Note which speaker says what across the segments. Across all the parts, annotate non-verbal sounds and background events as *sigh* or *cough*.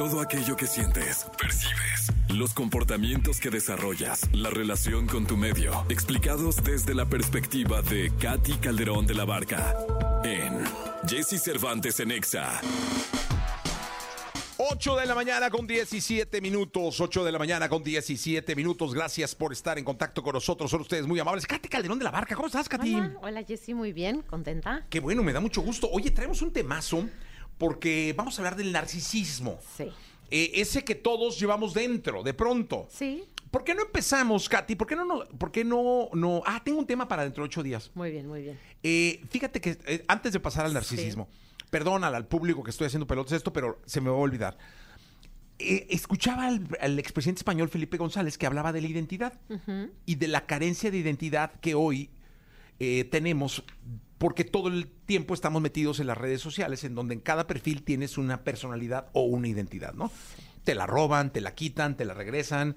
Speaker 1: Todo aquello que sientes, percibes, los comportamientos que desarrollas, la relación con tu medio, explicados desde la perspectiva de Katy Calderón de la Barca en Jesse Cervantes en Exa.
Speaker 2: 8 de la mañana con 17 minutos. 8 de la mañana con 17 minutos. Gracias por estar en contacto con nosotros. Son ustedes muy amables. Katy Calderón de la Barca, ¿cómo estás, Katy?
Speaker 3: Hola, hola Jessy, muy bien, contenta.
Speaker 2: Qué bueno, me da mucho gusto. Oye, traemos un temazo porque vamos a hablar del narcisismo.
Speaker 3: Sí.
Speaker 2: Eh, ese que todos llevamos dentro, de pronto.
Speaker 3: Sí,
Speaker 2: ¿Por qué no empezamos, Katy? ¿Por qué no, no, por qué no, no? Ah, tengo un tema para dentro de ocho días.
Speaker 3: muy bien, muy bien.
Speaker 2: Eh, fíjate que eh, antes de pasar al narcisismo, perdónala al público que estoy haciendo pelotas esto, pero se me va a olvidar. Escuchaba al, al expresidente español Felipe González que hablaba de la identidad y de la carencia de identidad que hoy tenemos porque todo el tiempo estamos metidos en las redes sociales en donde en cada perfil tienes una personalidad o una identidad, ¿no? Te la roban, te la quitan, te la regresan.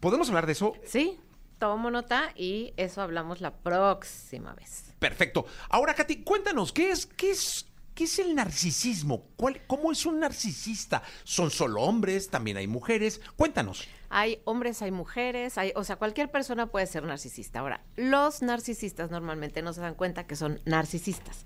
Speaker 2: ¿Podemos hablar de eso?
Speaker 3: Sí, tomo nota y eso hablamos la próxima vez.
Speaker 2: Perfecto. Ahora, Katy, cuéntanos, ¿qué es, qué es, qué es el narcisismo? ¿Cuál- ¿Cómo es un narcisista? ¿Son solo hombres? ¿También hay mujeres? Cuéntanos.
Speaker 3: Hay hombres, hay mujeres, hay, o sea, cualquier persona puede ser narcisista. Ahora, los narcisistas normalmente no se dan cuenta que son narcisistas.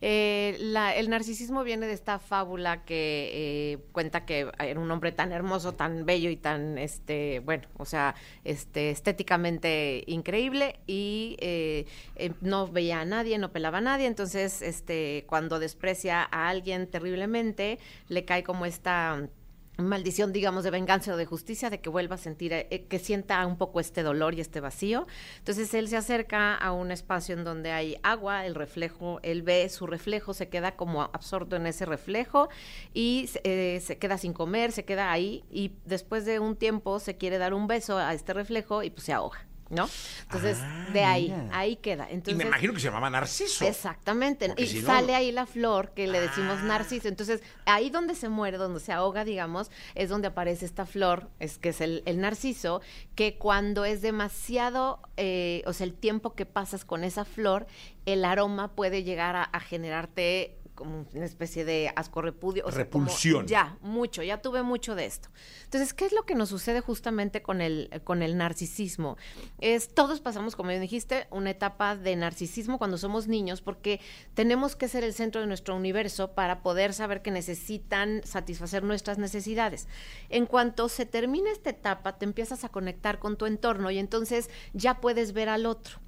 Speaker 3: Eh, la- el narcisismo viene de esta fábula que eh, cuenta que era un hombre tan hermoso, tan bello y tan, este, bueno, o sea, este, estéticamente increíble y eh, eh, no veía a nadie, no pelaba a nadie. Entonces, este, cuando desprecia a alguien terriblemente, le cae como esta maldición, digamos, de venganza o de justicia, de que vuelva a sentir, eh, que sienta un poco este dolor y este vacío. Entonces él se acerca a un espacio en donde hay agua, el reflejo, él ve su reflejo, se queda como absorto en ese reflejo y eh, se queda sin comer, se queda ahí y después de un tiempo se quiere dar un beso a este reflejo y pues se ahoga. ¿No? Entonces,
Speaker 2: Ah,
Speaker 3: de ahí,
Speaker 2: mira.
Speaker 3: ahí queda.
Speaker 2: y me
Speaker 3: Entonces,
Speaker 2: imagino que se llamaba Narciso.
Speaker 3: Exactamente.
Speaker 2: Porque
Speaker 3: Y
Speaker 2: si no-
Speaker 3: sale ahí la flor que le decimos
Speaker 2: Ah.
Speaker 3: narciso. Entonces, ahí donde se muere, donde se ahoga, digamos, es donde aparece esta flor, es que es el, el narciso, que cuando es demasiado, eh, o sea, el tiempo que pasas con esa flor, el aroma puede llegar a, a generarte como una especie de asco repudio. o sea, como-
Speaker 2: Repulsión.
Speaker 3: ya, mucho, ya tuve mucho de esto. Entonces, ¿qué es lo que nos sucede justamente con el, con el narcisismo? Es, todos pasamos, como bien dijiste, una etapa de narcisismo cuando somos niños, porque tenemos que ser el centro de nuestro universo para poder saber que necesitan satisfacer nuestras necesidades. En cuanto se termina esta etapa, te empiezas a conectar con tu entorno y entonces ya puedes ver al otro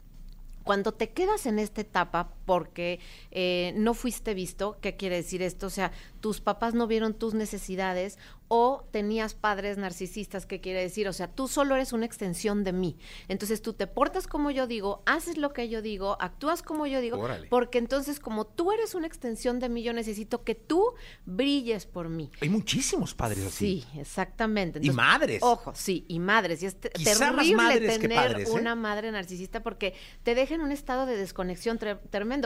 Speaker 3: cuando te quedas en esta etapa porque eh, no fuiste visto, ¿qué quiere decir esto? O sea, tus papás no vieron tus necesidades o tenías padres narcisistas, ¿qué quiere decir? O sea, tú solo eres una extensión de mí. Entonces tú te portas como yo digo, haces lo que yo digo, actúas como yo digo,
Speaker 2: Órale.
Speaker 3: porque entonces como tú eres una extensión de mí, yo necesito que tú brilles por mí.
Speaker 2: Hay muchísimos padres así.
Speaker 3: Sí, exactamente.
Speaker 2: Y madres.
Speaker 3: Ojo, sí, y madres. Y es
Speaker 2: Quizá
Speaker 3: terrible tener
Speaker 2: padres, ¿eh?
Speaker 3: una madre narcisista porque te deja en un estado de desconexión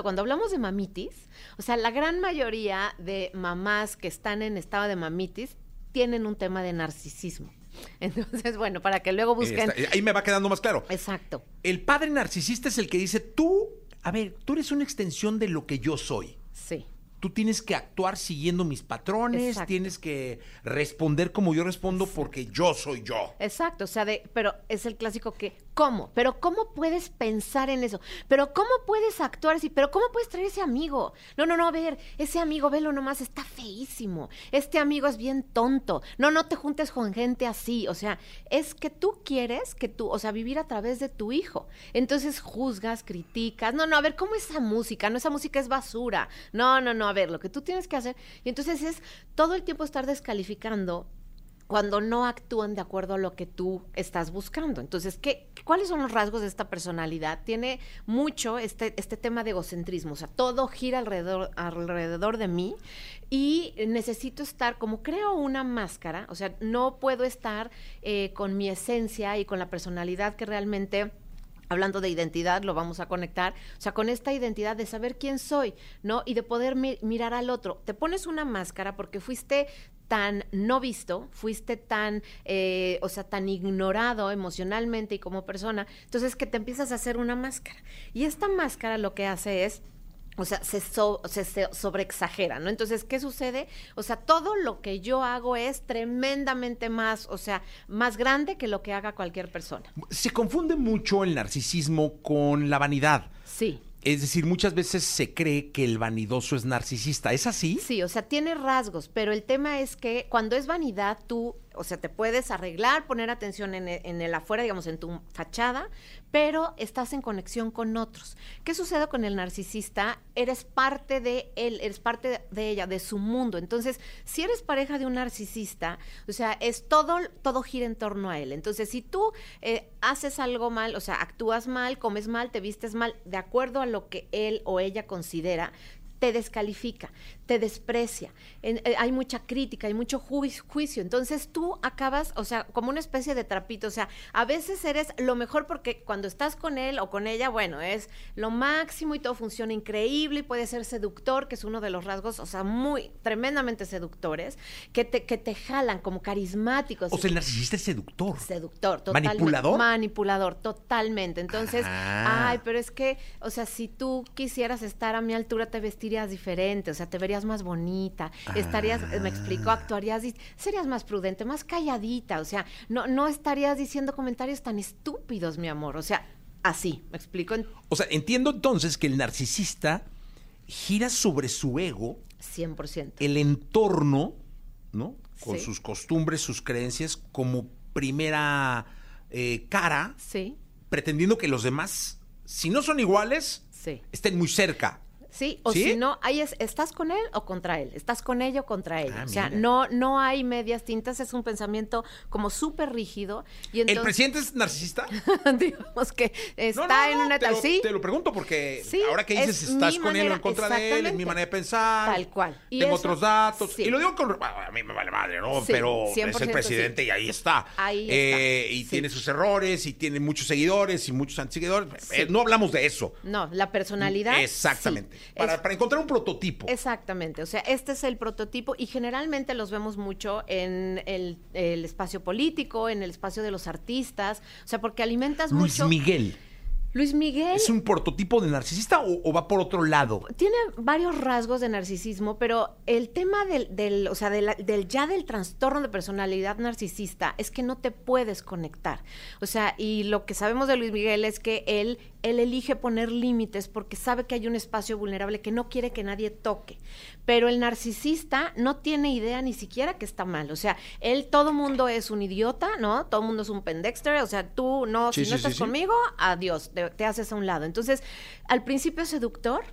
Speaker 3: Cuando hablamos de mamitis, o sea, la gran mayoría de mamás que están en estado de mamitis tienen un tema de narcisismo. *laughs* Entonces, bueno, para que luego busquen.
Speaker 2: Ahí me va quedando más claro.
Speaker 3: Exacto.
Speaker 2: El padre narcisista es el que dice, tú, a ver, tú eres una extensión de lo que yo soy.
Speaker 3: Sí.
Speaker 2: Tú tienes que actuar siguiendo mis patrones,
Speaker 3: Exacto.
Speaker 2: tienes que responder como yo respondo porque yo soy yo.
Speaker 3: Exacto, o sea, de, pero es el clásico que, ¿cómo? Pero ¿cómo puedes pensar en eso? Pero ¿cómo puedes actuar así? Pero ¿cómo puedes traer ese amigo? No, no, no, a ver, ese amigo, velo nomás, está feísimo. Este amigo es bien tonto. No, no te juntes con gente así. O sea, es que tú quieres que tú, o sea, vivir a través de tu hijo. Entonces juzgas, criticas. No, no, a ver, ¿cómo esa música? No, esa música es basura. No, no, no, a ver, lo que tú tienes que hacer. Y entonces es todo el tiempo estar descalificando cuando no actúan de acuerdo a lo que tú estás buscando. Entonces, ¿qué, ¿cuáles son los rasgos de esta personalidad? Tiene mucho este, este tema de egocentrismo, o sea, todo gira alrededor, alrededor de mí y necesito estar, como creo una máscara, o sea, no puedo estar eh, con mi esencia y con la personalidad que realmente hablando de identidad, lo vamos a conectar, o sea, con esta identidad de saber quién soy, ¿no? Y de poder mi- mirar al otro. Te pones una máscara porque fuiste tan no visto, fuiste tan, eh, o sea, tan ignorado emocionalmente y como persona, entonces que te empiezas a hacer una máscara. Y esta máscara lo que hace es o sea, se, so- se, se sobreexagera, ¿no? Entonces, ¿qué sucede? O sea, todo lo que yo hago es tremendamente más, o sea, más grande que lo que haga cualquier persona.
Speaker 2: Se confunde mucho el narcisismo con la vanidad.
Speaker 3: Sí.
Speaker 2: Es decir, muchas veces se cree que el vanidoso es narcisista. ¿Es así?
Speaker 3: Sí, o sea, tiene rasgos, pero el tema es que cuando es vanidad, tú, o sea, te puedes arreglar, poner atención en el, en el afuera, digamos, en tu fachada, pero estás en conexión con otros. ¿Qué sucede con el narcisista? Eres parte de él, eres parte de ella, de su mundo. Entonces, si eres pareja de un narcisista, o sea, es todo, todo gira en torno a él. Entonces, si tú eh, haces algo mal, o sea, actúas mal, comes mal, te vistes mal, de acuerdo a lo que él o ella considera, te descalifica, te desprecia, en- eh, hay mucha crítica, hay mucho juicio, juicio, entonces tú acabas, o sea, como una especie de trapito, o sea, a veces eres lo mejor porque cuando estás con él o con ella, bueno, es lo máximo y todo funciona increíble y puede ser seductor, que es uno de los rasgos, o sea, muy tremendamente seductores, que te, que te jalan como carismáticos.
Speaker 2: O sea, el narcisista es seductor.
Speaker 3: Seductor, totalmente.
Speaker 2: ¿Manipulador?
Speaker 3: Manipulador, totalmente. Entonces,
Speaker 2: Ah.
Speaker 3: ay, pero es que, o sea, si tú quisieras estar a mi altura, te vestirías diferente, o sea, te verías más bonita, estarías, me explico,
Speaker 2: Ah.
Speaker 3: actuarías, serías más prudente, más calladita, o sea, no, no estarías diciendo comentarios tan estúpidos, mi amor, o sea, así, me explico,
Speaker 2: O sea, entiendo entonces que el narcisista gira sobre su ego
Speaker 3: 100%.
Speaker 2: el entorno, ¿no? Con
Speaker 3: Sí.
Speaker 2: sus costumbres, sus creencias, como primera eh, cara,
Speaker 3: Sí,
Speaker 2: pretendiendo que los demás, si no son iguales,
Speaker 3: sí.
Speaker 2: estén muy cerca.
Speaker 3: Sí, o
Speaker 2: ¿Sí?
Speaker 3: si no, ahí es, ¿estás con él o contra él? ¿Estás con ella o contra ella?
Speaker 2: Ah,
Speaker 3: o sea,
Speaker 2: mira.
Speaker 3: no, no hay medias tintas, es un pensamiento como súper rígido. Y entonces,
Speaker 2: ¿El presidente es narcisista? *laughs*
Speaker 3: digamos que está
Speaker 2: No, no,
Speaker 3: en una
Speaker 2: te lo,
Speaker 3: sí.
Speaker 2: te lo pregunto porque
Speaker 3: Sí,
Speaker 2: ahora que dices
Speaker 3: es
Speaker 2: estás con él o en contra de él, es mi manera de pensar.
Speaker 3: Tal cual. Y
Speaker 2: tengo
Speaker 3: eso-
Speaker 2: otros datos. Y lo digo con. A mí me vale madre, ¿no? Pero es
Speaker 3: 100%
Speaker 2: el presidente y ahí está.
Speaker 3: Ahí
Speaker 2: Eh,
Speaker 3: está,
Speaker 2: Y tiene sus errores y tiene muchos seguidores y muchos antiguidores. Eh, no hablamos de eso.
Speaker 3: No, la personalidad.
Speaker 2: Exactamente. Para,
Speaker 3: Es-
Speaker 2: para encontrar un prototipo.
Speaker 3: Exactamente, o sea, este es el prototipo y generalmente los vemos mucho en el, el espacio político, en el espacio de los artistas, o sea, porque alimentas
Speaker 2: Luis
Speaker 3: mucho.
Speaker 2: Miguel.
Speaker 3: Luis Miguel
Speaker 2: ¿Es un prototipo de narcisista o, o va por otro lado?
Speaker 3: tiene varios rasgos de narcisismo, pero el tema del, del o sea, del ya del trastorno de personalidad narcisista es que no te puedes conectar. O sea, y lo que sabemos de Luis Miguel es que él, él elige poner límites porque sabe que hay un espacio vulnerable que no quiere que nadie toque. Pero el narcisista no tiene idea ni siquiera que está mal. O sea, él, todo mundo es un idiota, ¿no? Todo mundo es un pendexter. O sea, tú no,
Speaker 2: Sí,
Speaker 3: si
Speaker 2: sí,
Speaker 3: no estás
Speaker 2: sí.
Speaker 3: conmigo, adiós, te, te haces a un lado. Entonces, al principio es seductor,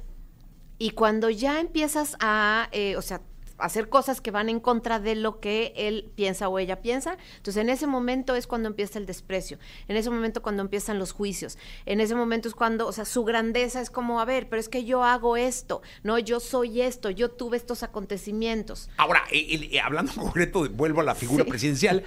Speaker 3: y cuando ya empiezas a, eh, o sea, hacer cosas que van en contra de lo que él piensa o ella piensa, entonces en ese momento es cuando empieza el desprecio, en ese momento cuando empiezan los juicios, en ese momento es cuando, o sea, su grandeza es como, a ver, pero es que yo hago esto, no, yo soy esto, yo tuve estos acontecimientos.
Speaker 2: Ahora, hablando en concreto, vuelvo a la figura
Speaker 3: Sí.
Speaker 2: presidencial,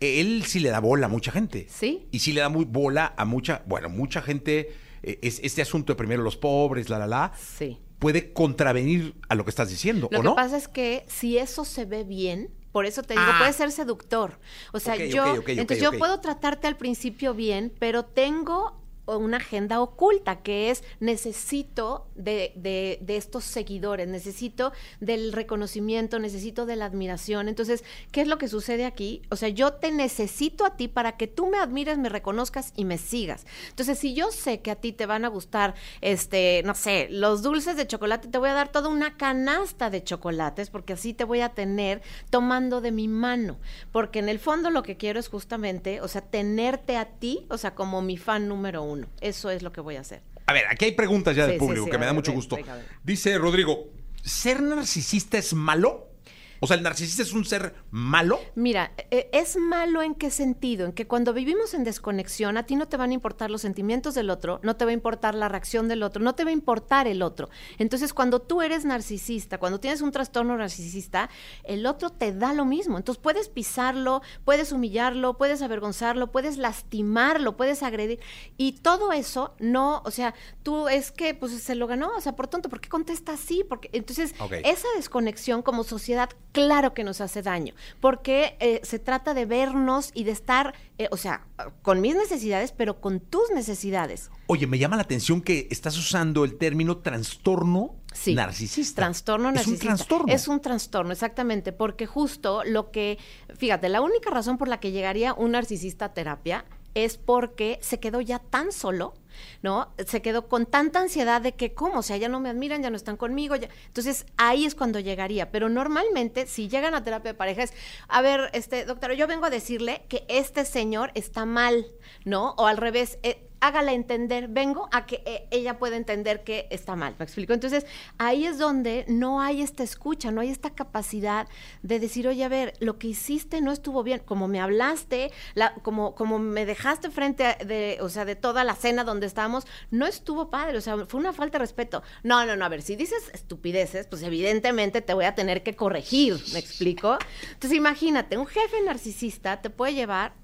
Speaker 2: él sí le da bola a mucha gente.
Speaker 3: Sí.
Speaker 2: Y sí le da muy bola a mucha, bueno, mucha gente, eh, es, este asunto de primero los pobres, la, la, la,
Speaker 3: Sí.
Speaker 2: Puede contravenir a lo que estás diciendo,
Speaker 3: Lo
Speaker 2: ¿o
Speaker 3: que
Speaker 2: no?
Speaker 3: pasa es que si eso se ve bien, por eso te digo,
Speaker 2: Ah.
Speaker 3: puede ser seductor. O sea, yo, entonces yo puedo tratarte al principio bien, pero tengo una agenda oculta que es necesito de, de- de estos seguidores, necesito del reconocimiento, necesito de la admiración. Entonces, ¿qué es lo que sucede aquí? O sea, yo te necesito a ti para que tú me admires, me reconozcas y me sigas. Entonces, si yo sé que a ti te van a gustar, este, no sé, los dulces de chocolate, te voy a dar toda una canasta de chocolates, porque así te voy a tener tomando de mi mano. Porque en el fondo lo que quiero es justamente, o sea, tenerte a ti, o sea, como mi fan número uno. Eso es lo que voy a hacer.
Speaker 2: A ver, aquí hay preguntas ya
Speaker 3: Sí,
Speaker 2: del público
Speaker 3: sí,
Speaker 2: que me da mucho gusto. Dice Rodrigo, ¿ser narcisista es malo? O sea, ¿el narcisista es un ser malo?
Speaker 3: Mira, eh, ¿es malo en qué sentido? En que cuando vivimos en desconexión, a ti no te van a importar los sentimientos del otro, no te va a importar la reacción del otro, no te va a importar el otro. Entonces, cuando tú eres narcisista, cuando tienes un trastorno narcisista, el otro te da lo mismo. Entonces, puedes pisarlo, puedes humillarlo, puedes avergonzarlo, puedes lastimarlo, puedes agredir. Y todo eso no, o sea, tú es que pues se lo ganó, o sea, por tonto, ¿por qué contesta así? Porque entonces, esa desconexión como sociedad Claro que nos hace daño, porque eh, se trata de vernos y de estar, eh, o sea, con mis necesidades, pero con tus necesidades.
Speaker 2: Oye, me llama la atención que estás usando el término trastorno
Speaker 3: Sí.
Speaker 2: narcisista.
Speaker 3: Trastorno
Speaker 2: Es un
Speaker 3: narcisista.
Speaker 2: trastorno.
Speaker 3: Es un trastorno, exactamente, porque justo lo que, fíjate, la única razón por la que llegaría un narcisista a terapia es porque se quedó ya tan solo, ¿no? Se quedó con tanta ansiedad de que, ¿cómo? O sea, ya no me admiran, ya no están conmigo. Entonces, ahí es cuando llegaría. Pero normalmente, si llegan a terapia de pareja, es, a ver, este, doctora, yo vengo a decirle que este señor está mal, ¿no? O al revés, eh, hágala entender, vengo a que eh, ella pueda entender que está mal, ¿me explico? Entonces, ahí es donde no hay esta escucha, no hay esta capacidad de decir, oye, a ver, lo que hiciste no estuvo bien, como me hablaste, la, como, como me dejaste frente a- de, o sea, de toda la cena donde estábamos, no estuvo padre, o sea, fue una falta de respeto. No, no, no, a ver, si dices estupideces, pues evidentemente te voy a tener que corregir, ¿me explico? Entonces, imagínate, un jefe narcisista te puede llevar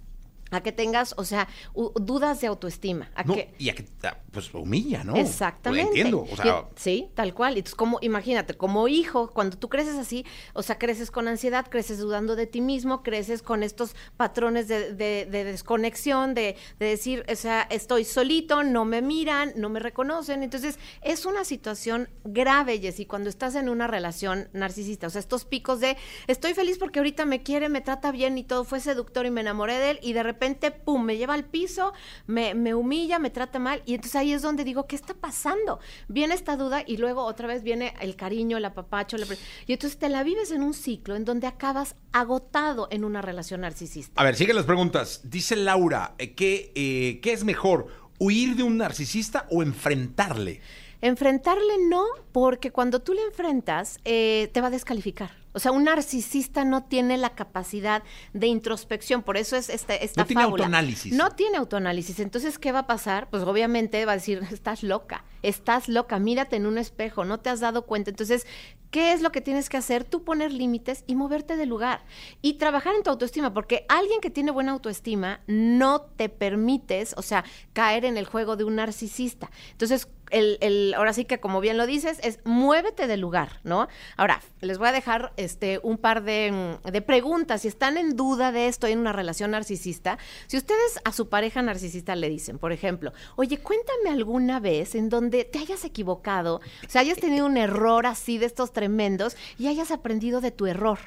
Speaker 3: a que tengas, o sea, dudas de autoestima, a
Speaker 2: No,
Speaker 3: que
Speaker 2: y a que pues humilla, ¿no?
Speaker 3: Exactamente.
Speaker 2: Lo entiendo. O
Speaker 3: Y- sí, tal cual. Entonces, como, imagínate, como hijo, cuando tú creces así, o sea, creces con ansiedad, creces dudando de ti mismo, creces con estos patrones de, de- de desconexión, de, de decir, o sea, estoy solito, no me miran, no me reconocen. Entonces, es una situación grave, Jessy, cuando estás en una relación narcisista. O sea, estos picos de, estoy feliz porque ahorita me quiere, me trata bien y todo fue seductor y me enamoré de él, y de repente, pum, me lleva al piso, me, me humilla, me trata mal, y entonces ahí es donde digo, ¿qué está pasando? Viene esta duda y luego otra vez viene el cariño, el apapacho, la y entonces te la vives en un ciclo en donde acabas agotado en una relación narcisista.
Speaker 2: a ver, siguen las preguntas. Dice Laura, eh, ¿qué, eh, ¿qué es mejor? ¿Huir de un narcisista o enfrentarle?
Speaker 3: Enfrentarle no, porque cuando tú le enfrentas, eh, te va a descalificar. O sea, un narcisista no tiene la capacidad de introspección, por eso es este, esta
Speaker 2: No tiene
Speaker 3: fábula.
Speaker 2: autoanálisis.
Speaker 3: No tiene autoanálisis. Entonces, ¿qué va a pasar? Pues obviamente va a decir, estás loca, estás loca, mírate en un espejo, no te has dado cuenta. Entonces, ¿qué es lo que tienes que hacer? Tú poner límites y moverte de lugar. Y trabajar en tu autoestima, porque alguien que tiene buena autoestima no te permites, o sea, caer en el juego de un narcisista. Entonces, el, el- ahora sí que como bien lo dices, es muévete del lugar, ¿no? Ahora, les voy a dejar este un par de, mm, de preguntas. Si están en duda de esto en una relación narcisista, si ustedes a su pareja narcisista le dicen, por ejemplo, oye, cuéntame alguna vez en donde te hayas equivocado, o sea, hayas tenido un error así de estos tremendos y hayas aprendido de tu error.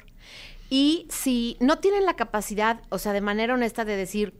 Speaker 3: Y si no tienen la capacidad, o sea, de manera honesta de decir,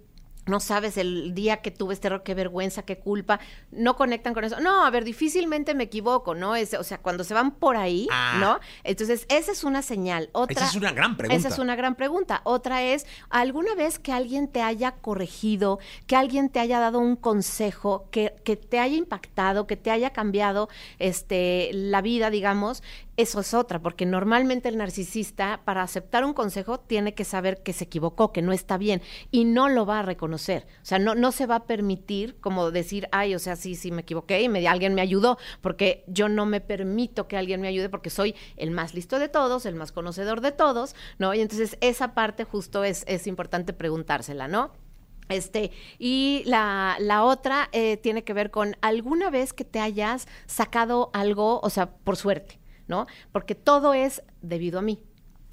Speaker 3: no sabes el día que tuve este error, qué vergüenza, qué culpa, no conectan con eso. No, a ver, difícilmente me equivoco, ¿no? Es, o sea, cuando se van por ahí,
Speaker 2: Ah.
Speaker 3: ¿no? Entonces, esa es una señal. Otra,
Speaker 2: Esa es una gran pregunta.
Speaker 3: Esa es una gran pregunta. Otra es, ¿alguna vez que alguien te haya corregido, que alguien te haya dado un consejo, que, que te haya impactado, que te haya cambiado este, la vida, digamos? Eso es otra, porque normalmente el narcisista, para aceptar un consejo, tiene que saber que se equivocó, que no está bien, y no lo va a reconocer. O sea, no, no se va a permitir como decir, ay, o sea, sí, sí, me equivoqué y me, alguien me ayudó, porque yo no me permito que alguien me ayude porque soy el más listo de todos, el más conocedor de todos, ¿no? Y entonces esa parte justo es, es importante preguntársela, ¿no? Este, y la, la otra eh, tiene que ver con alguna vez que te hayas sacado algo, o sea, por suerte, ¿no? Porque todo es debido a mí.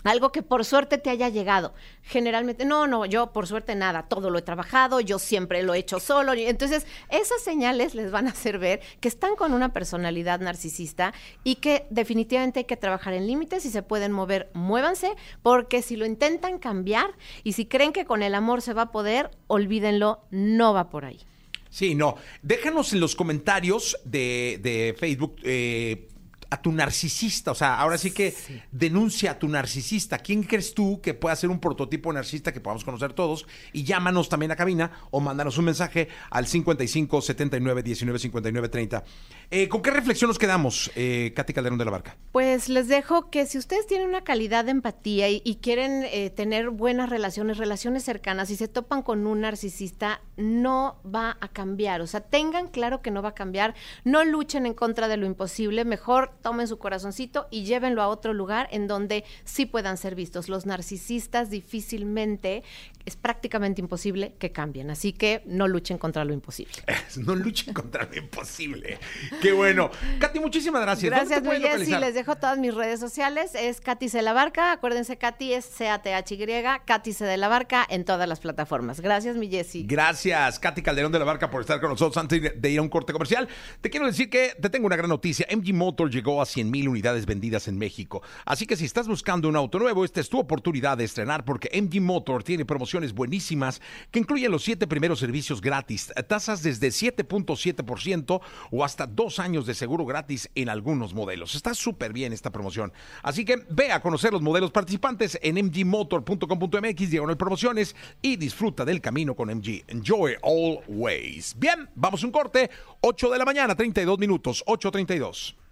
Speaker 3: Algo que por suerte te haya llegado. Generalmente, no, no, yo por suerte nada, todo lo he trabajado, yo siempre lo he hecho solo. Entonces, esas señales les van a hacer ver que están con una personalidad narcisista y que definitivamente hay que trabajar en límites. Si se pueden mover, muévanse, porque si lo intentan cambiar y si creen que con el amor se va a poder, olvídenlo, no va por ahí.
Speaker 2: Sí, no. Déjanos en los comentarios de, de Facebook eh, a tu narcisista. O sea, ahora sí que denuncia a tu narcisista. ¿Quién crees tú que pueda ser un prototipo narcisista que podamos conocer todos? Y llámanos también a cabina o mándanos un mensaje al 55 79 19 59 30. Eh, ¿Con qué reflexión nos quedamos, eh, Katy Calderón de la Barca?
Speaker 3: Pues les dejo que si ustedes tienen una calidad de empatía y, y quieren eh, tener buenas relaciones, relaciones cercanas y se topan con un narcisista, no va a cambiar. O sea, tengan claro que no va a cambiar. No luchen en contra de lo imposible. Mejor tomen su corazoncito y llévenlo a otro lugar en donde sí puedan ser vistos. Los narcisistas difícilmente, es prácticamente imposible que cambien, así que no luchen contra lo imposible. *laughs*
Speaker 2: no luchen contra lo imposible. Qué bueno. Katy, muchísimas gracias.
Speaker 3: Gracias, muy Sí, les dejo todas mis redes sociales. Es Katy C. La Barca. Acuérdense, Katy es C-A-T-H-Y, Katy C. de la Barca en todas las plataformas. Gracias, mi Jessy.
Speaker 2: Gracias, Katy Calderón de la Barca, por estar con nosotros antes de ir a un corte comercial. Te quiero decir que te tengo una gran noticia. MG Motor llegó a 100 mil unidades vendidas en México. Así que si estás buscando un auto nuevo, esta es tu oportunidad de estrenar porque MG Motor tiene buenísimas que incluyen los siete primeros servicios gratis, tasas desde 7.7% o hasta dos años de seguro gratis en algunos modelos. Está súper bien esta promoción. Así que ve a conocer los modelos participantes en mgmotor.com.mx, diagonal promociones y disfruta del camino con MG. Enjoy always. Bien, vamos a un corte. 8 de la mañana, 32 minutos, 8.32.